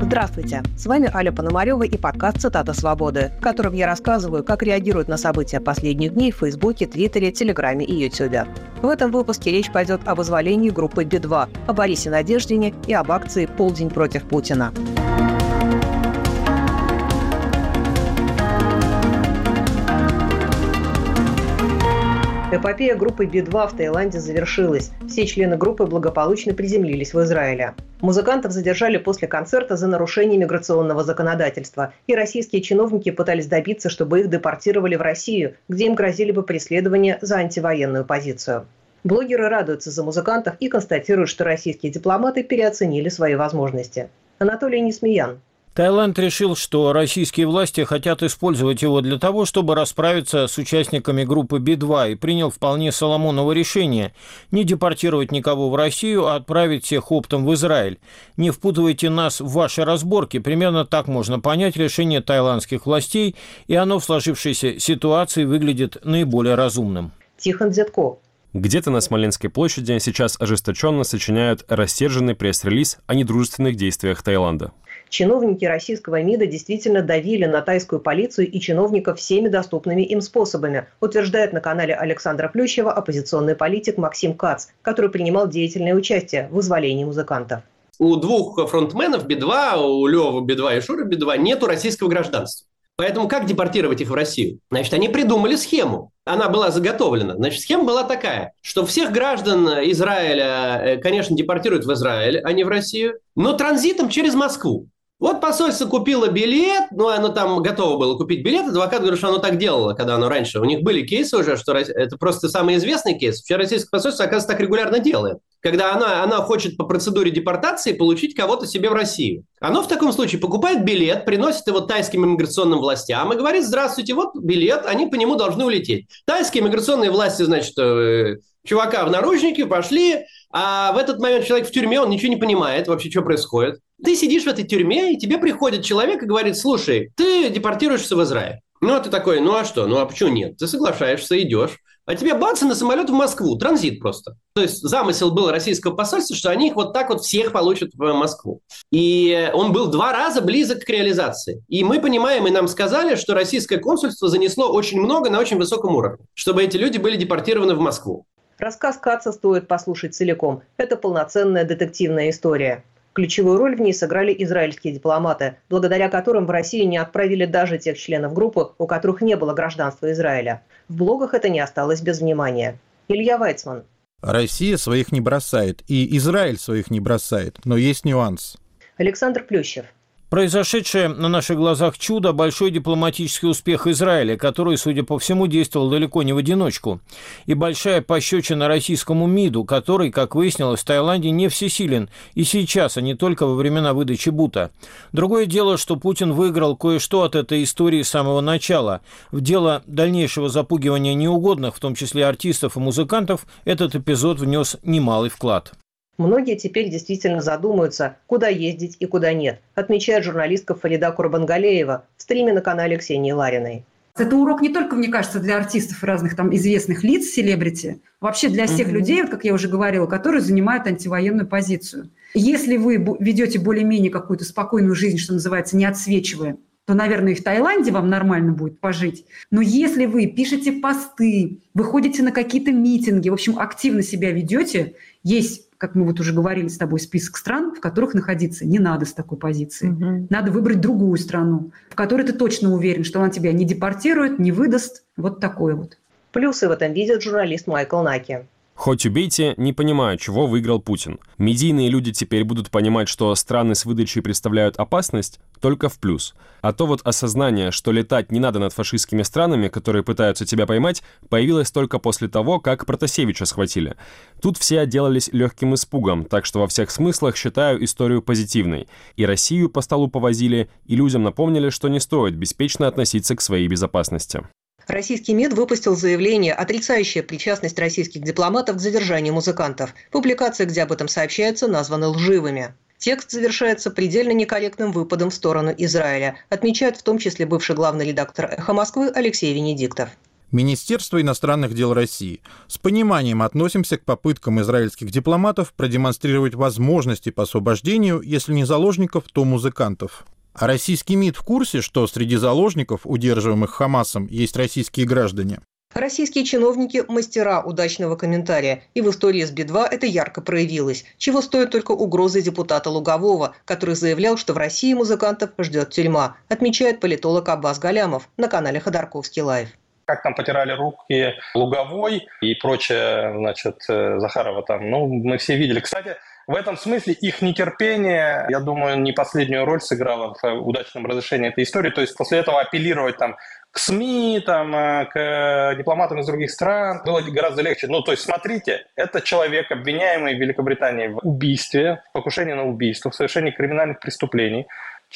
Здравствуйте! С вами Аля Пономарева и подкаст «Цитата свободы», в котором я рассказываю, как реагируют на события последних дней в Фейсбуке, Твиттере, Телеграме и Ютубе. В этом выпуске речь пойдет об вызволении группы Би-2, о Борисе Надеждине и об акции «Полдень против Путина». Эпопея группы Би-2 в Таиланде завершилась. Все члены группы благополучно приземлились в Израиле. Музыкантов задержали после концерта за нарушение миграционного законодательства, и российские чиновники пытались добиться, чтобы их депортировали в Россию, где им грозили бы преследования за антивоенную позицию. Блогеры радуются за музыкантов и констатируют, что российские дипломаты переоценили свои возможности. Анатолий Несмеян, Таиланд решил, что российские власти хотят использовать его для того, чтобы расправиться с участниками группы Би-2 и принял вполне Соломоново решение не депортировать никого в Россию, а отправить всех оптом в Израиль. Не впутывайте нас в ваши разборки. Примерно так можно понять решение таиландских властей, и оно в сложившейся ситуации выглядит наиболее разумным. Тихон Дзятков. Где-то на Смоленской площади сейчас ожесточенно сочиняют рассерженный пресс-релиз о недружественных действиях Таиланда. Чиновники российского МИДа действительно давили на тайскую полицию и чиновников всеми доступными им способами, утверждает на канале Александра Плющева оппозиционный политик Максим Кац, который принимал деятельное участие в вызволении музыкантов. У двух фронтменов Би-2, у Лева Би-2 и Шура Би-2 нету российского гражданства. Поэтому как депортировать их в Россию? Значит, они придумали схему. Она была заготовлена. Значит, схема была такая, что всех граждан Израиля, э, конечно, депортируют в Израиль, а не в Россию, но транзитом через Москву. Вот посольство купило билет, ну, оно там готово было купить билет. Адвокат говорит, что оно так делало, когда оно раньше. У них были кейсы уже, что это просто самый известный кейс. Вчера российское посольство, оказывается, так регулярно делает. Когда она, она хочет по процедуре депортации получить кого-то себе в Россию. Оно в таком случае покупает билет, приносит его тайским иммиграционным властям и говорит, здравствуйте, вот билет, они по нему должны улететь. Тайские иммиграционные власти, значит, э, чувака в наручники, пошли, а в этот момент человек в тюрьме, он ничего не понимает вообще, что происходит. Ты сидишь в этой тюрьме, и тебе приходит человек и говорит, слушай, ты депортируешься в Израиль. Ну, а ты такой, ну а что? Ну, а почему нет? Ты соглашаешься, идешь. А тебе бац, на самолет в Москву, транзит просто. То есть замысел был российского посольства, что они их вот так вот всех получат в Москву. И он был два раза близок к реализации. И мы понимаем, и нам сказали, что российское консульство занесло очень много на очень высоком уровне, чтобы эти люди были депортированы в Москву. Рассказ Каца стоит послушать целиком. Это полноценная детективная история. Ключевую роль в ней сыграли израильские дипломаты, благодаря которым в Россию не отправили даже тех членов группы, у которых не было гражданства Израиля. В блогах это не осталось без внимания. Илья Вайцман. Россия своих не бросает, и Израиль своих не бросает, но есть нюанс. Александр Плющев. Произошедшее на наших глазах чудо – большой дипломатический успех Израиля, который, судя по всему, действовал далеко не в одиночку. И большая пощечина российскому МИДу, который, как выяснилось, в Таиланде не всесилен и сейчас, а не только во времена выдачи Бута. Другое дело, что Путин выиграл кое-что от этой истории с самого начала. В дело дальнейшего запугивания неугодных, в том числе артистов и музыкантов, этот эпизод внес немалый вклад. Многие теперь действительно задумаются, куда ездить и куда нет, отмечает журналистка Фарида Курбангалеева в стриме на канале Ксении Лариной. Это урок не только, мне кажется, для артистов и разных там известных лиц, селебрити, вообще для всех mm-hmm. людей, как я уже говорила, которые занимают антивоенную позицию. Если вы ведете более-менее какую-то спокойную жизнь, что называется, не отсвечивая, то, наверное, и в Таиланде вам нормально будет пожить. Но если вы пишете посты, выходите на какие-то митинги, в общем, активно себя ведете, есть как мы вот уже говорили с тобой, список стран, в которых находиться не надо с такой позиции. Угу. Надо выбрать другую страну, в которой ты точно уверен, что она тебя не депортирует, не выдаст. Вот такое вот. Плюсы в этом видит журналист Майкл Наки. Хоть убейте, не понимаю, чего выиграл Путин. Медийные люди теперь будут понимать, что страны с выдачей представляют опасность, только в плюс. А то вот осознание, что летать не надо над фашистскими странами, которые пытаются тебя поймать, появилось только после того, как Протасевича схватили. Тут все отделались легким испугом, так что во всех смыслах считаю историю позитивной. И Россию по столу повозили, и людям напомнили, что не стоит беспечно относиться к своей безопасности. Российский МИД выпустил заявление, отрицающее причастность российских дипломатов к задержанию музыкантов. Публикации, где об этом сообщается, названы лживыми. Текст завершается предельно некорректным выпадом в сторону Израиля, отмечает в том числе бывший главный редактор «Эхо Москвы» Алексей Венедиктов. Министерство иностранных дел России. С пониманием относимся к попыткам израильских дипломатов продемонстрировать возможности по освобождению, если не заложников, то музыкантов. А российский МИД в курсе, что среди заложников, удерживаемых Хамасом, есть российские граждане? Российские чиновники – мастера удачного комментария, и в истории с Би-2 это ярко проявилось, чего стоит только угрозы депутата Лугового, который заявлял, что в России музыкантов ждет тюрьма, отмечает политолог Аббас Галямов на канале Ходорковский Live как там потирали руки Луговой и прочее, значит, э, Захарова там. Ну, мы все видели. Кстати, в этом смысле их нетерпение, я думаю, не последнюю роль сыграло в удачном разрешении этой истории. То есть после этого апеллировать там к СМИ, там, э, к дипломатам из других стран было гораздо легче. Ну, то есть, смотрите, это человек, обвиняемый в Великобритании в убийстве, в покушении на убийство, в совершении криминальных преступлений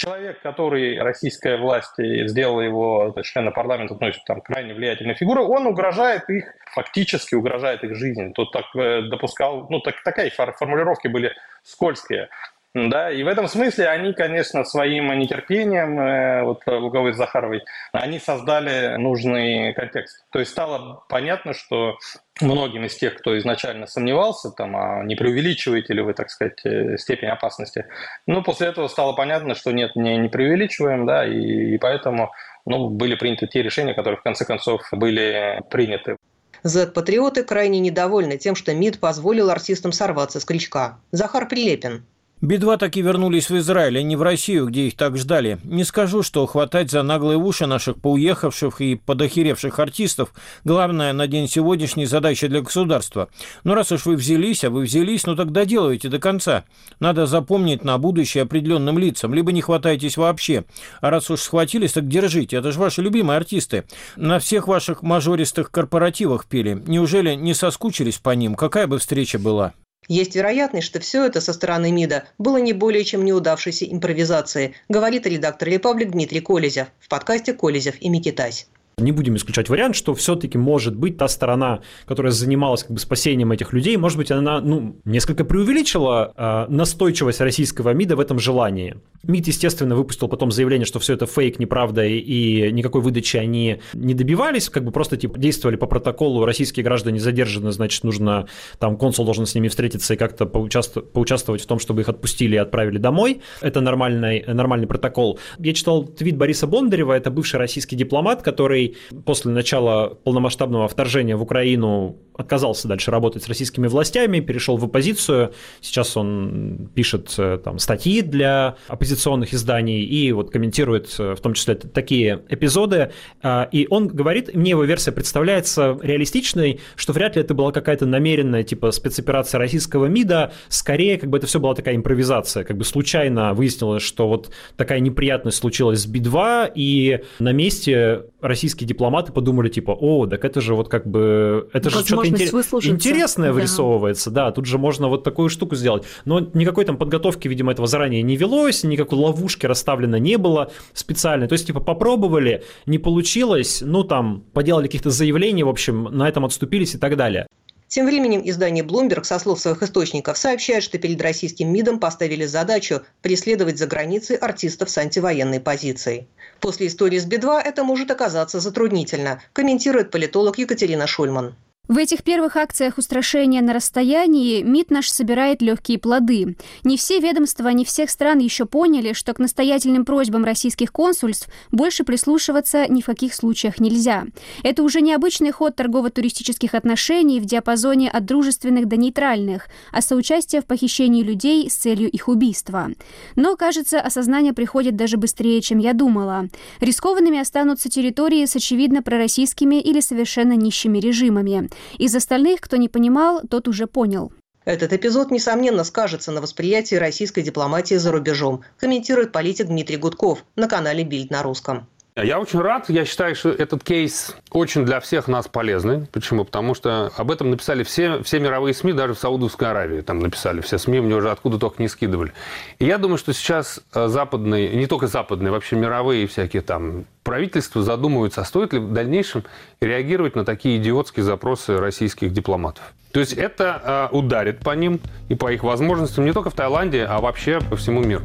человек, который российская власть сделала его члена парламента, ну, там, крайне влиятельной фигурой, он угрожает их, фактически угрожает их жизни. Тут так э, допускал, ну, так, такая формулировки были скользкие. Да, и в этом смысле они, конечно, своим нетерпением, э, вот Луговой с Захаровой, они создали нужный контекст. То есть стало понятно, что многим из тех, кто изначально сомневался, там, а не преувеличиваете ли вы, так сказать, э, степень опасности, ну, после этого стало понятно, что нет, не, не преувеличиваем, да, и, и поэтому ну, были приняты те решения, которые в конце концов были приняты. Z-патриоты крайне недовольны тем, что МИД позволил артистам сорваться с крючка. Захар Прилепин. Би-2 таки вернулись в Израиль, а не в Россию, где их так ждали. Не скажу, что хватать за наглые уши наших поуехавших и подохеревших артистов – главная на день сегодняшний задача для государства. Но раз уж вы взялись, а вы взялись, ну так доделывайте до конца. Надо запомнить на будущее определенным лицам, либо не хватайтесь вообще. А раз уж схватились, так держите, это же ваши любимые артисты. На всех ваших мажористых корпоративах пели. Неужели не соскучились по ним? Какая бы встреча была? Есть вероятность, что все это со стороны МИДа было не более чем неудавшейся импровизацией, говорит редактор «Репаблик» Дмитрий Колезев в подкасте «Колезев и Микитась». Не будем исключать вариант, что все-таки может быть та сторона, которая занималась как бы спасением этих людей, может быть, она ну, несколько преувеличила э, настойчивость российского МИДа в этом желании. МИД, естественно, выпустил потом заявление, что все это фейк, неправда, и, и никакой выдачи они не добивались, как бы просто типа действовали по протоколу, российские граждане задержаны, значит, нужно, там, консул должен с ними встретиться и как-то поучаствовать, поучаствовать в том, чтобы их отпустили и отправили домой. Это нормальный, нормальный протокол. Я читал твит Бориса Бондарева, это бывший российский дипломат, который после начала полномасштабного вторжения в Украину отказался дальше работать с российскими властями, перешел в оппозицию. Сейчас он пишет э, там статьи для оппозиционных изданий и вот комментирует э, в том числе такие эпизоды. А, и он говорит, мне его версия представляется реалистичной, что вряд ли это была какая-то намеренная типа спецоперация российского МИДа, скорее как бы это все была такая импровизация, как бы случайно выяснилось, что вот такая неприятность случилась с Би-2, и на месте российские дипломаты подумали типа, о, так это же вот как бы, это же что-то интерес... интересное да. вырисовывается, да, тут же можно вот такую штуку сделать. Но никакой там подготовки, видимо, этого заранее не велось, никакой ловушки расставлено не было специально. То есть, типа, попробовали, не получилось, ну, там, поделали каких-то заявлений, в общем, на этом отступились и так далее. Тем временем издание Bloomberg со слов своих источников сообщает, что перед российским МИДом поставили задачу преследовать за границей артистов с антивоенной позицией. После истории с Би-2 это может оказаться затруднительно, комментирует политолог Екатерина Шульман. В этих первых акциях устрашения на расстоянии МИД наш собирает легкие плоды. Не все ведомства, не всех стран еще поняли, что к настоятельным просьбам российских консульств больше прислушиваться ни в каких случаях нельзя. Это уже необычный ход торгово-туристических отношений в диапазоне от дружественных до нейтральных, а соучастие в похищении людей с целью их убийства. Но, кажется, осознание приходит даже быстрее, чем я думала. Рискованными останутся территории с очевидно пророссийскими или совершенно нищими режимами. Из остальных, кто не понимал, тот уже понял. Этот эпизод, несомненно, скажется на восприятии российской дипломатии за рубежом, комментирует политик Дмитрий Гудков на канале «Бильд на русском». Я очень рад. Я считаю, что этот кейс очень для всех нас полезный. Почему? Потому что об этом написали все, все мировые СМИ, даже в Саудовской Аравии. Там написали все СМИ, мне уже откуда только не скидывали. И я думаю, что сейчас э, западные, не только западные, вообще мировые всякие там правительства задумываются, а стоит ли в дальнейшем реагировать на такие идиотские запросы российских дипломатов. То есть это э, ударит по ним и по их возможностям не только в Таиланде, а вообще по всему миру.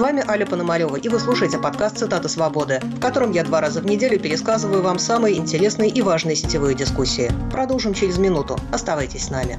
Вами Аля Пономарева, и вы слушаете подкаст «Цитата свободы», в котором я два раза в неделю пересказываю вам самые интересные и важные сетевые дискуссии. Продолжим через минуту. Оставайтесь с нами.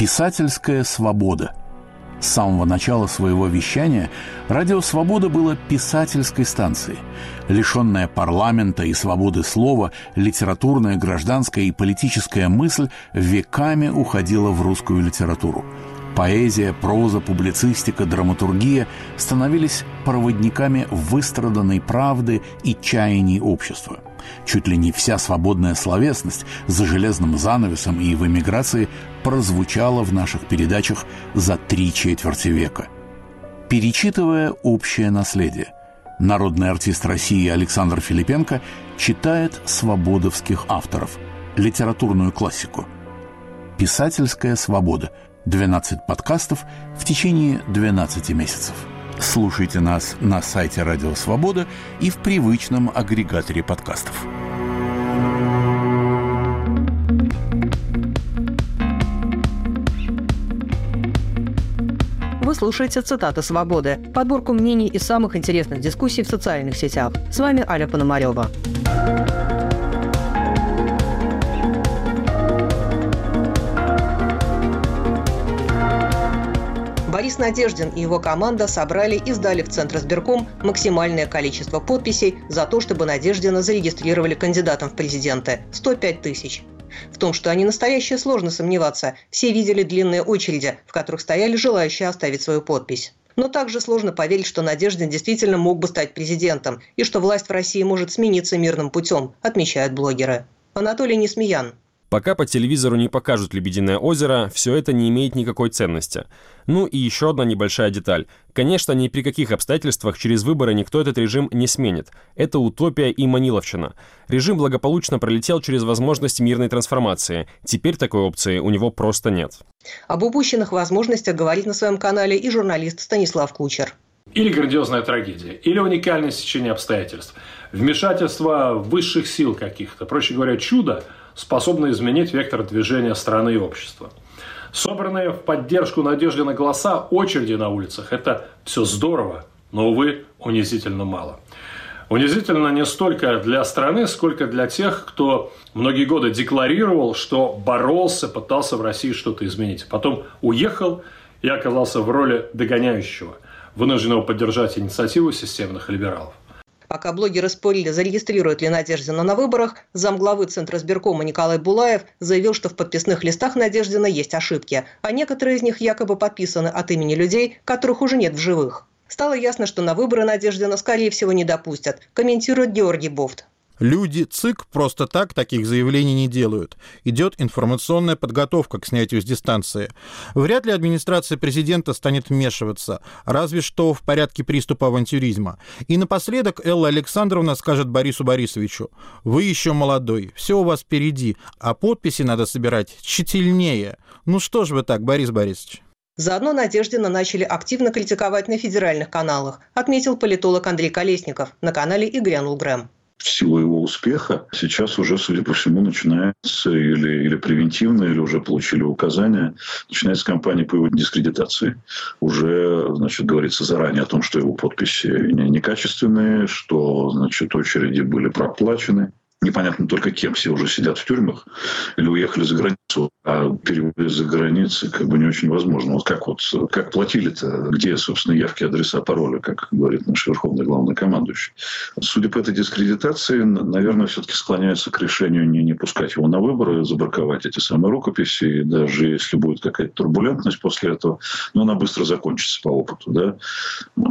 Писательская свобода. С самого начала своего вещания «Радио Свобода» было писательской станцией. Лишенная парламента и свободы слова, литературная, гражданская и политическая мысль веками уходила в русскую литературу. Поэзия, проза, публицистика, драматургия становились проводниками выстраданной правды и чаяний общества – Чуть ли не вся свободная словесность за железным занавесом и в эмиграции прозвучала в наших передачах за три четверти века. Перечитывая общее наследие, народный артист России Александр Филипенко читает свободовских авторов, литературную классику. «Писательская свобода» 12 подкастов в течение 12 месяцев – Слушайте нас на сайте Радио Свобода и в привычном агрегаторе подкастов. Вы слушаете «Цитаты свободы» – подборку мнений и самых интересных дискуссий в социальных сетях. С вами Аля Пономарева. Борис Надеждин и его команда собрали и сдали в Центр избирком максимальное количество подписей за то, чтобы Надеждина зарегистрировали кандидатом в президенты – 105 тысяч. В том, что они настоящие, сложно сомневаться. Все видели длинные очереди, в которых стояли желающие оставить свою подпись. Но также сложно поверить, что Надеждин действительно мог бы стать президентом и что власть в России может смениться мирным путем, отмечают блогеры. Анатолий Несмеян, Пока по телевизору не покажут «Лебединое озеро», все это не имеет никакой ценности. Ну и еще одна небольшая деталь. Конечно, ни при каких обстоятельствах через выборы никто этот режим не сменит. Это утопия и маниловщина. Режим благополучно пролетел через возможность мирной трансформации. Теперь такой опции у него просто нет. Об упущенных возможностях говорит на своем канале и журналист Станислав Кучер. Или грандиозная трагедия, или уникальное сечение обстоятельств, вмешательство высших сил каких-то, проще говоря, чудо – способны изменить вектор движения страны и общества. Собранные в поддержку надежды на голоса очереди на улицах – это все здорово, но, увы, унизительно мало. Унизительно не столько для страны, сколько для тех, кто многие годы декларировал, что боролся, пытался в России что-то изменить. Потом уехал и оказался в роли догоняющего, вынужденного поддержать инициативу системных либералов. Пока блогеры спорили, зарегистрируют ли Надеждина на выборах, замглавы Центра избиркома Николай Булаев заявил, что в подписных листах Надеждина есть ошибки, а некоторые из них якобы подписаны от имени людей, которых уже нет в живых. Стало ясно, что на выборы Надеждина, скорее всего, не допустят, комментирует Георгий Бофт. Люди ЦИК просто так таких заявлений не делают. Идет информационная подготовка к снятию с дистанции. Вряд ли администрация президента станет вмешиваться, разве что в порядке приступа авантюризма. И напоследок Элла Александровна скажет Борису Борисовичу, «Вы еще молодой, все у вас впереди, а подписи надо собирать тщательнее. Ну что ж вы так, Борис Борисович?» Заодно Надеждина начали активно критиковать на федеральных каналах, отметил политолог Андрей Колесников на канале «И грянул Грэм» в силу его успеха сейчас уже, судя по всему, начинается или, или превентивно, или уже получили указания, начинается кампания по его дискредитации. Уже, значит, говорится заранее о том, что его подписи некачественные, что, значит, очереди были проплачены. Непонятно только кем все уже сидят в тюрьмах или уехали за границу, а переводы за границы как бы не очень возможно. Вот как вот как платили-то, где, собственно, явки, адреса, пароли, как говорит наш верховный главный командующий. Судя по этой дискредитации, наверное, все-таки склоняется к решению не, не пускать его на выборы, забраковать эти самые рукописи, и даже если будет какая-то турбулентность после этого, но она быстро закончится по опыту. Да?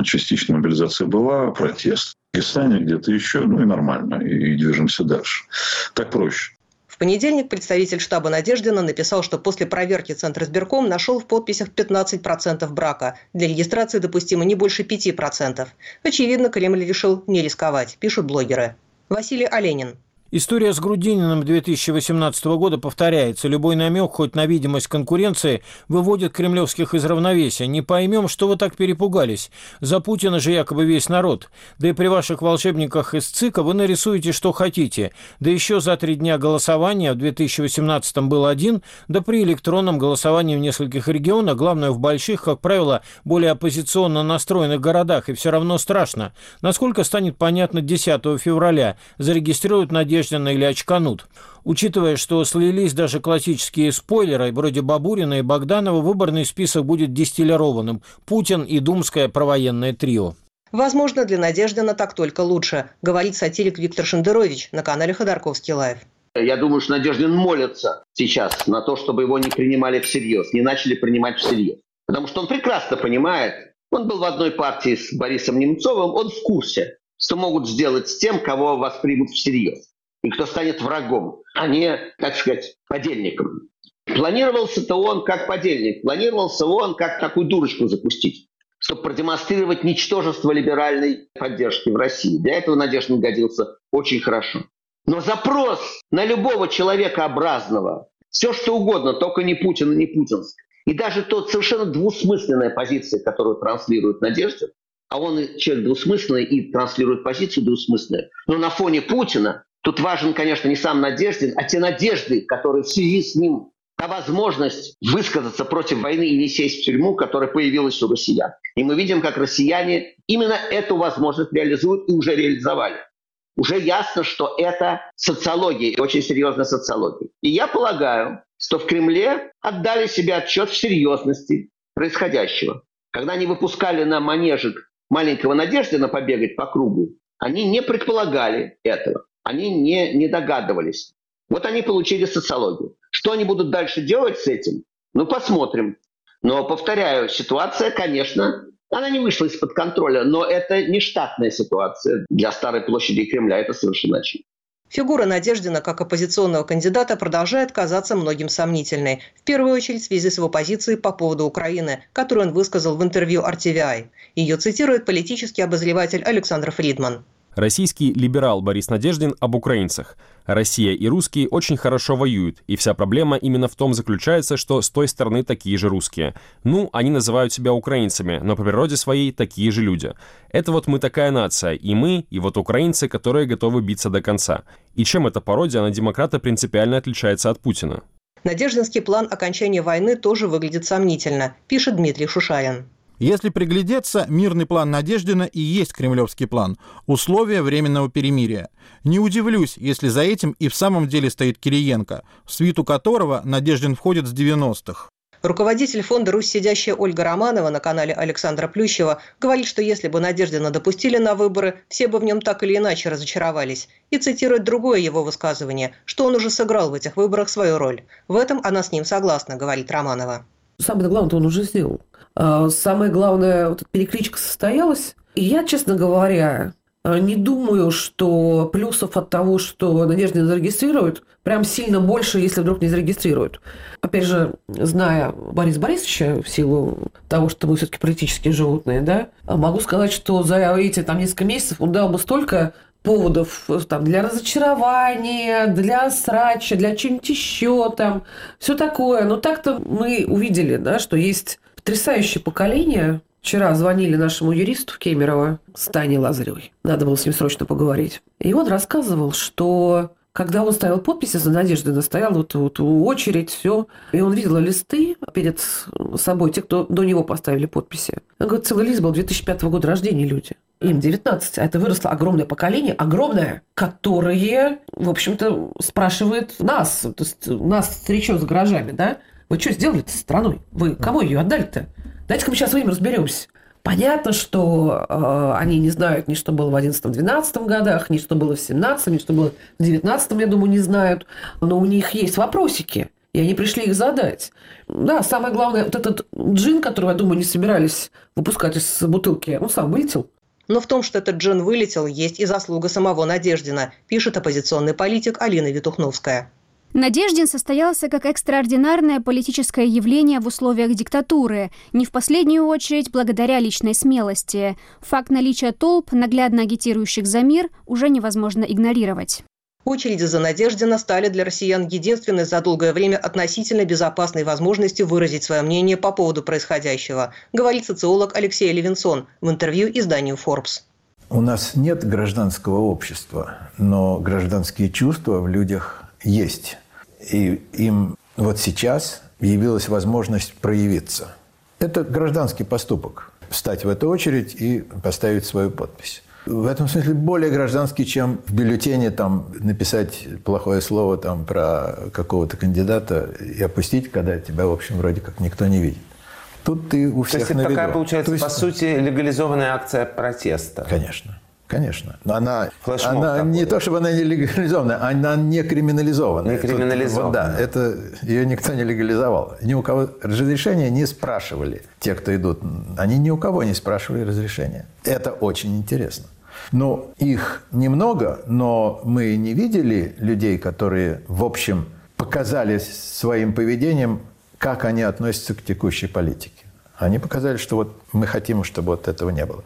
Частичная мобилизация была, протест Пакистане, где-то еще, ну и нормально, и движемся дальше. Так проще. понедельник представитель штаба Надеждина написал, что после проверки Центр избирком нашел в подписях 15% брака. Для регистрации допустимо не больше 5%. Очевидно, Кремль решил не рисковать, пишут блогеры. Василий Оленин. История с Грудининым 2018 года повторяется. Любой намек хоть на видимость конкуренции выводит кремлевских из равновесия. Не поймем, что вы так перепугались. За Путина же якобы весь народ. Да и при ваших волшебниках из ЦИКа вы нарисуете, что хотите. Да еще за три дня голосования в 2018 был один, да при электронном голосовании в нескольких регионах, главное в больших, как правило, более оппозиционно настроенных городах, и все равно страшно. Насколько станет понятно 10 февраля, зарегистрируют надежду Надеждина или очканут. Учитывая, что слились даже классические спойлеры, вроде Бабурина и Богданова, выборный список будет дистиллированным. Путин и Думское провоенное трио. Возможно, для Надеждина так только лучше, говорит сатирик Виктор Шендерович на канале Ходорковский Live. Я думаю, что Надеждин молится сейчас на то, чтобы его не принимали всерьез, не начали принимать всерьез. Потому что он прекрасно понимает, он был в одной партии с Борисом Немцовым, он в курсе, что могут сделать с тем, кого воспримут всерьез и кто станет врагом, а не, так сказать, подельником. Планировался-то он как подельник, планировался он как такую дурочку запустить, чтобы продемонстрировать ничтожество либеральной поддержки в России. Для этого Надежда годился очень хорошо. Но запрос на любого человека образного, все что угодно, только не Путин и не Путинск, и даже тот совершенно двусмысленная позиция, которую транслирует Надежда, а он человек двусмысленный и транслирует позицию двусмысленную, но на фоне Путина Тут важен, конечно, не сам Надеждин, а те надежды, которые в связи с ним, та возможность высказаться против войны и не сесть в тюрьму, которая появилась у россиян. И мы видим, как россияне именно эту возможность реализуют и уже реализовали. Уже ясно, что это социология, очень серьезная социология. И я полагаю, что в Кремле отдали себе отчет в серьезности происходящего. Когда они выпускали на манежик маленького Надеждина побегать по кругу, они не предполагали этого они не, не догадывались. Вот они получили социологию. Что они будут дальше делать с этим? Ну, посмотрим. Но, повторяю, ситуация, конечно, она не вышла из-под контроля, но это не штатная ситуация для Старой площади Кремля, это совершенно очевидно. Фигура Надеждина как оппозиционного кандидата продолжает казаться многим сомнительной, в первую очередь в связи с его позицией по поводу Украины, которую он высказал в интервью RTVI. Ее цитирует политический обозреватель Александр Фридман. Российский либерал Борис Надеждин об украинцах. Россия и русские очень хорошо воюют, и вся проблема именно в том заключается, что с той стороны такие же русские. Ну, они называют себя украинцами, но по природе своей такие же люди. Это вот мы такая нация, и мы, и вот украинцы, которые готовы биться до конца. И чем эта пародия на демократа принципиально отличается от Путина? Надеждинский план окончания войны тоже выглядит сомнительно, пишет Дмитрий Шушарин. Если приглядеться, мирный план Надеждина и есть кремлевский план – условия временного перемирия. Не удивлюсь, если за этим и в самом деле стоит Кириенко, в свиту которого Надеждин входит с 90-х. Руководитель фонда «Русь сидящая» Ольга Романова на канале Александра Плющева говорит, что если бы Надеждина допустили на выборы, все бы в нем так или иначе разочаровались. И цитирует другое его высказывание, что он уже сыграл в этих выборах свою роль. В этом она с ним согласна, говорит Романова. Самое главное, он уже сделал. А, самое главное, вот перекличка состоялась. И я, честно говоря, не думаю, что плюсов от того, что Надежда не зарегистрирует, прям сильно больше, если вдруг не зарегистрируют. Опять же, зная Бориса Борисовича в силу того, что мы все-таки политические животные, да, могу сказать, что за эти там несколько месяцев он дал бы столько поводов там, для разочарования, для срача, для чего-нибудь еще там, все такое. Но так-то мы увидели, да, что есть потрясающее поколение. Вчера звонили нашему юристу в Кемерово, Стане Лазаревой. Надо было с ним срочно поговорить. И он рассказывал, что когда он ставил подписи за Надеждой, стоял вот, вот очередь, все. И он видел листы перед собой, те, кто до него поставили подписи. Он говорит, целый лист был 2005 года рождения люди. Им 19, а это выросло огромное поколение, огромное, которое, в общем-то, спрашивает нас, то есть нас встречет с гаражами, да? Вы что сделали-то с страной? Вы кому ее отдали-то? Дайте-ка мы сейчас с вами разберемся. Понятно, что э, они не знают ни что было в 11-12 годах, ни что было в 17 ни что было в 19 я думаю, не знают. Но у них есть вопросики, и они пришли их задать. Да, самое главное, вот этот джин, который, я думаю, не собирались выпускать из бутылки, он сам вылетел. Но в том, что этот джин вылетел, есть и заслуга самого Надеждина, пишет оппозиционный политик Алина Витухновская. Надеждин состоялся как экстраординарное политическое явление в условиях диктатуры, не в последнюю очередь благодаря личной смелости. Факт наличия толп, наглядно агитирующих за мир, уже невозможно игнорировать. Очереди за Надеждина стали для россиян единственной за долгое время относительно безопасной возможностью выразить свое мнение по поводу происходящего, говорит социолог Алексей Левинсон в интервью изданию Forbes. У нас нет гражданского общества, но гражданские чувства в людях есть. И им вот сейчас явилась возможность проявиться. Это гражданский поступок – встать в эту очередь и поставить свою подпись в этом смысле более гражданский, чем в бюллетене там написать плохое слово там про какого-то кандидата и опустить, когда тебя, в общем, вроде как никто не видит. Тут ты у всех То есть это такая, получается, есть... по сути, легализованная акция протеста. Конечно. Конечно. Но она, она не то, чтобы она не легализованная, она не криминализованная. Не криминализованная. Вот, да, это ее никто не легализовал. Ни у кого разрешения не спрашивали. Те, кто идут, они ни у кого не спрашивали разрешения. Это очень интересно. Ну, их немного, но мы не видели людей, которые, в общем, показали своим поведением, как они относятся к текущей политике. Они показали, что вот мы хотим, чтобы вот этого не было.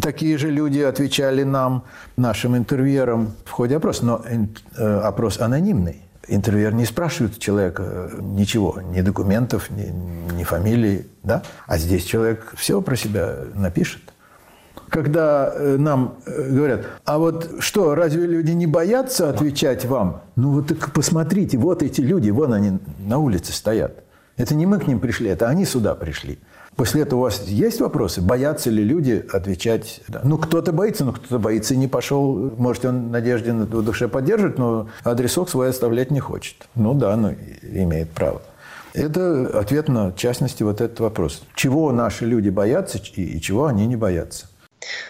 Такие же люди отвечали нам, нашим интервьюерам в ходе опроса, но э, опрос анонимный. Интервьюер не спрашивает человека э, ничего, ни документов, ни, ни фамилии, да? А здесь человек все про себя напишет когда э, нам говорят, а вот что, разве люди не боятся отвечать вам? Ну вот так посмотрите, вот эти люди, вон они на улице стоят. Это не мы к ним пришли, это они сюда пришли. После этого у вас есть вопросы? Боятся ли люди отвечать? Ну, кто-то боится, но кто-то боится и не пошел. Может, он надежде в душе поддержит, но адресок свой оставлять не хочет. Ну да, ну, имеет право. Это ответ на, в частности, вот этот вопрос. Чего наши люди боятся и чего они не боятся?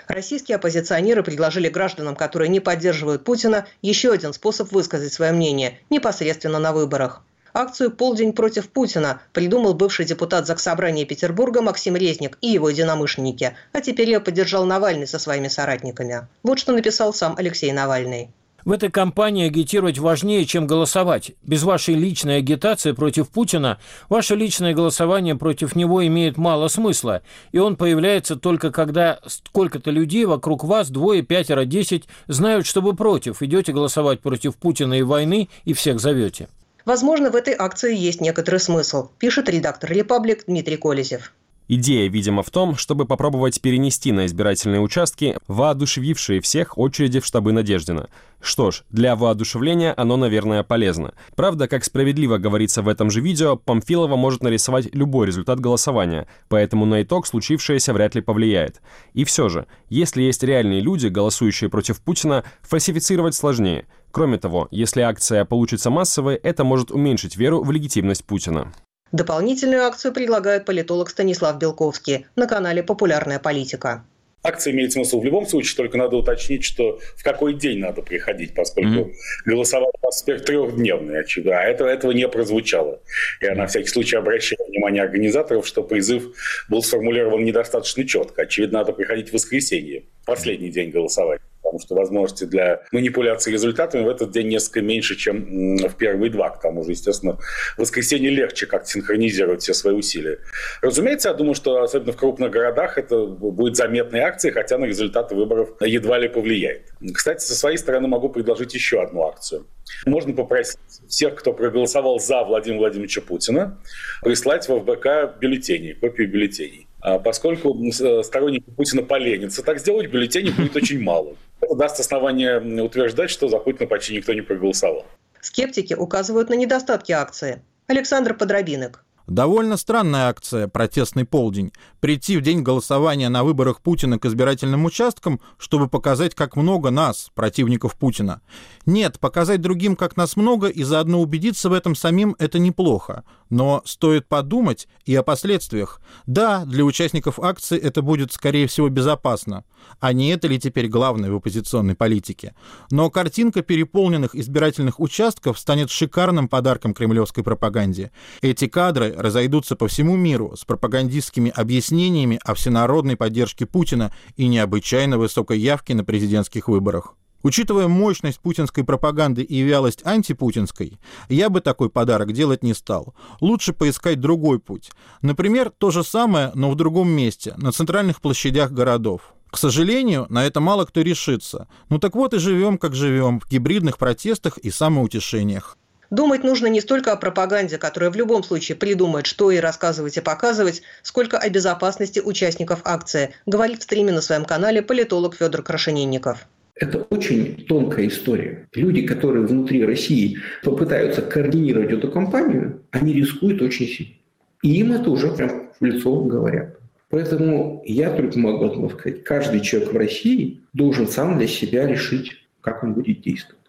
Российские оппозиционеры предложили гражданам, которые не поддерживают Путина, еще один способ высказать свое мнение непосредственно на выборах. Акцию «Полдень против Путина» придумал бывший депутат Заксобрания Петербурга Максим Резник и его единомышленники, а теперь ее поддержал Навальный со своими соратниками. Вот что написал сам Алексей Навальный. В этой кампании агитировать важнее, чем голосовать. Без вашей личной агитации против Путина ваше личное голосование против него имеет мало смысла, и он появляется только когда сколько-то людей вокруг вас, двое, пятеро, десять, знают, что вы против, идете голосовать против Путина и войны и всех зовете. Возможно, в этой акции есть некоторый смысл, пишет редактор «Репаблик» Дмитрий Колезев. Идея, видимо, в том, чтобы попробовать перенести на избирательные участки воодушевившие всех очереди в штабы Надеждина. Что ж, для воодушевления оно, наверное, полезно. Правда, как справедливо говорится в этом же видео, Памфилова может нарисовать любой результат голосования, поэтому на итог случившееся вряд ли повлияет. И все же, если есть реальные люди, голосующие против Путина, фальсифицировать сложнее. Кроме того, если акция получится массовой, это может уменьшить веру в легитимность Путина. Дополнительную акцию предлагает политолог Станислав Белковский на канале «Популярная политика». Акция имеет смысл в любом случае, только надо уточнить, что в какой день надо приходить, поскольку mm-hmm. нас теперь трехдневный, очевидно, а этого, этого не прозвучало. Я на всякий случай обращаю внимание организаторов, что призыв был сформулирован недостаточно четко. Очевидно, надо приходить в воскресенье, последний день голосования потому что возможности для манипуляции результатами в этот день несколько меньше, чем в первые два. К тому же, естественно, в воскресенье легче как синхронизировать все свои усилия. Разумеется, я думаю, что особенно в крупных городах это будет заметной акцией, хотя на результаты выборов едва ли повлияет. Кстати, со своей стороны могу предложить еще одну акцию. Можно попросить всех, кто проголосовал за Владимира Владимировича Путина, прислать в ФБК бюллетени, копию бюллетеней. А поскольку э, сторонники Путина поленятся так сделать, бюллетеней будет очень мало. Это даст основание утверждать, что за Путина почти никто не проголосовал. Скептики указывают на недостатки акции. Александр Подробинок. Довольно странная акция «Протестный полдень» – прийти в день голосования на выборах Путина к избирательным участкам, чтобы показать, как много нас, противников Путина. Нет, показать другим, как нас много, и заодно убедиться в этом самим – это неплохо. Но стоит подумать и о последствиях. Да, для участников акции это будет, скорее всего, безопасно. А не это ли теперь главное в оппозиционной политике? Но картинка переполненных избирательных участков станет шикарным подарком кремлевской пропаганде. Эти кадры разойдутся по всему миру с пропагандистскими объяснениями о всенародной поддержке Путина и необычайно высокой явке на президентских выборах. Учитывая мощность путинской пропаганды и вялость антипутинской, я бы такой подарок делать не стал. Лучше поискать другой путь. Например, то же самое, но в другом месте, на центральных площадях городов. К сожалению, на это мало кто решится. Ну так вот и живем, как живем, в гибридных протестах и самоутешениях. Думать нужно не столько о пропаганде, которая в любом случае придумает, что и рассказывать и показывать, сколько о безопасности участников акции, говорит в стриме на своем канале политолог Федор Крашенинников. Это очень тонкая история. Люди, которые внутри России попытаются координировать эту кампанию, они рискуют очень сильно. И им это уже прям в лицо говорят. Поэтому я только могу сказать. Каждый человек в России должен сам для себя решить, как он будет действовать.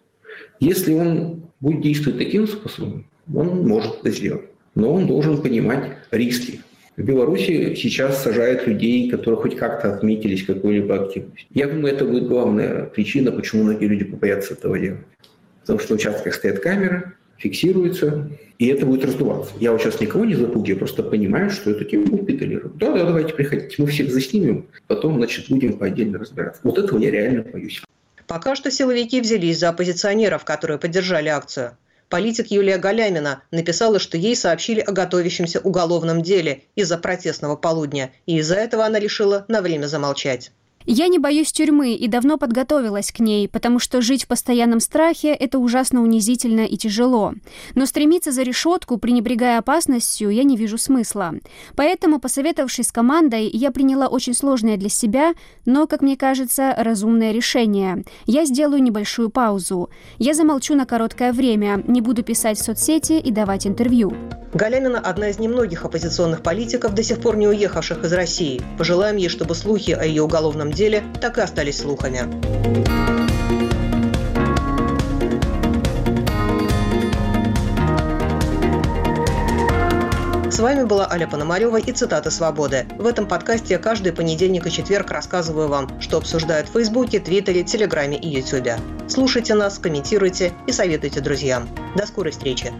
Если он будет действовать таким способом, он может это сделать. Но он должен понимать риски. В Беларуси сейчас сажают людей, которые хоть как-то отметились какой-либо активностью. Я думаю, это будет главная причина, почему многие люди побоятся этого делать. Потому что на участках стоят камеры, фиксируются, и это будет раздуваться. Я вот сейчас никого не запугиваю, я просто понимаю, что эту тему будут педалировать. Да, да, давайте приходите, мы всех заснимем, потом, значит, будем по отдельно разбираться. Вот этого я реально боюсь. Пока что силовики взялись за оппозиционеров, которые поддержали акцию. Политик Юлия Галямина написала, что ей сообщили о готовящемся уголовном деле из-за протестного полудня, и из-за этого она решила на время замолчать. Я не боюсь тюрьмы и давно подготовилась к ней, потому что жить в постоянном страхе – это ужасно унизительно и тяжело. Но стремиться за решетку, пренебрегая опасностью, я не вижу смысла. Поэтому, посоветовавшись с командой, я приняла очень сложное для себя, но, как мне кажется, разумное решение. Я сделаю небольшую паузу. Я замолчу на короткое время, не буду писать в соцсети и давать интервью. Галямина – одна из немногих оппозиционных политиков, до сих пор не уехавших из России. Пожелаем ей, чтобы слухи о ее уголовном деле так и остались слухами. С вами была Аля Пономарева и цитаты «Свободы». В этом подкасте я каждый понедельник и четверг рассказываю вам, что обсуждают в Фейсбуке, Твиттере, Телеграме и Ютубе. Слушайте нас, комментируйте и советуйте друзьям. До скорой встречи!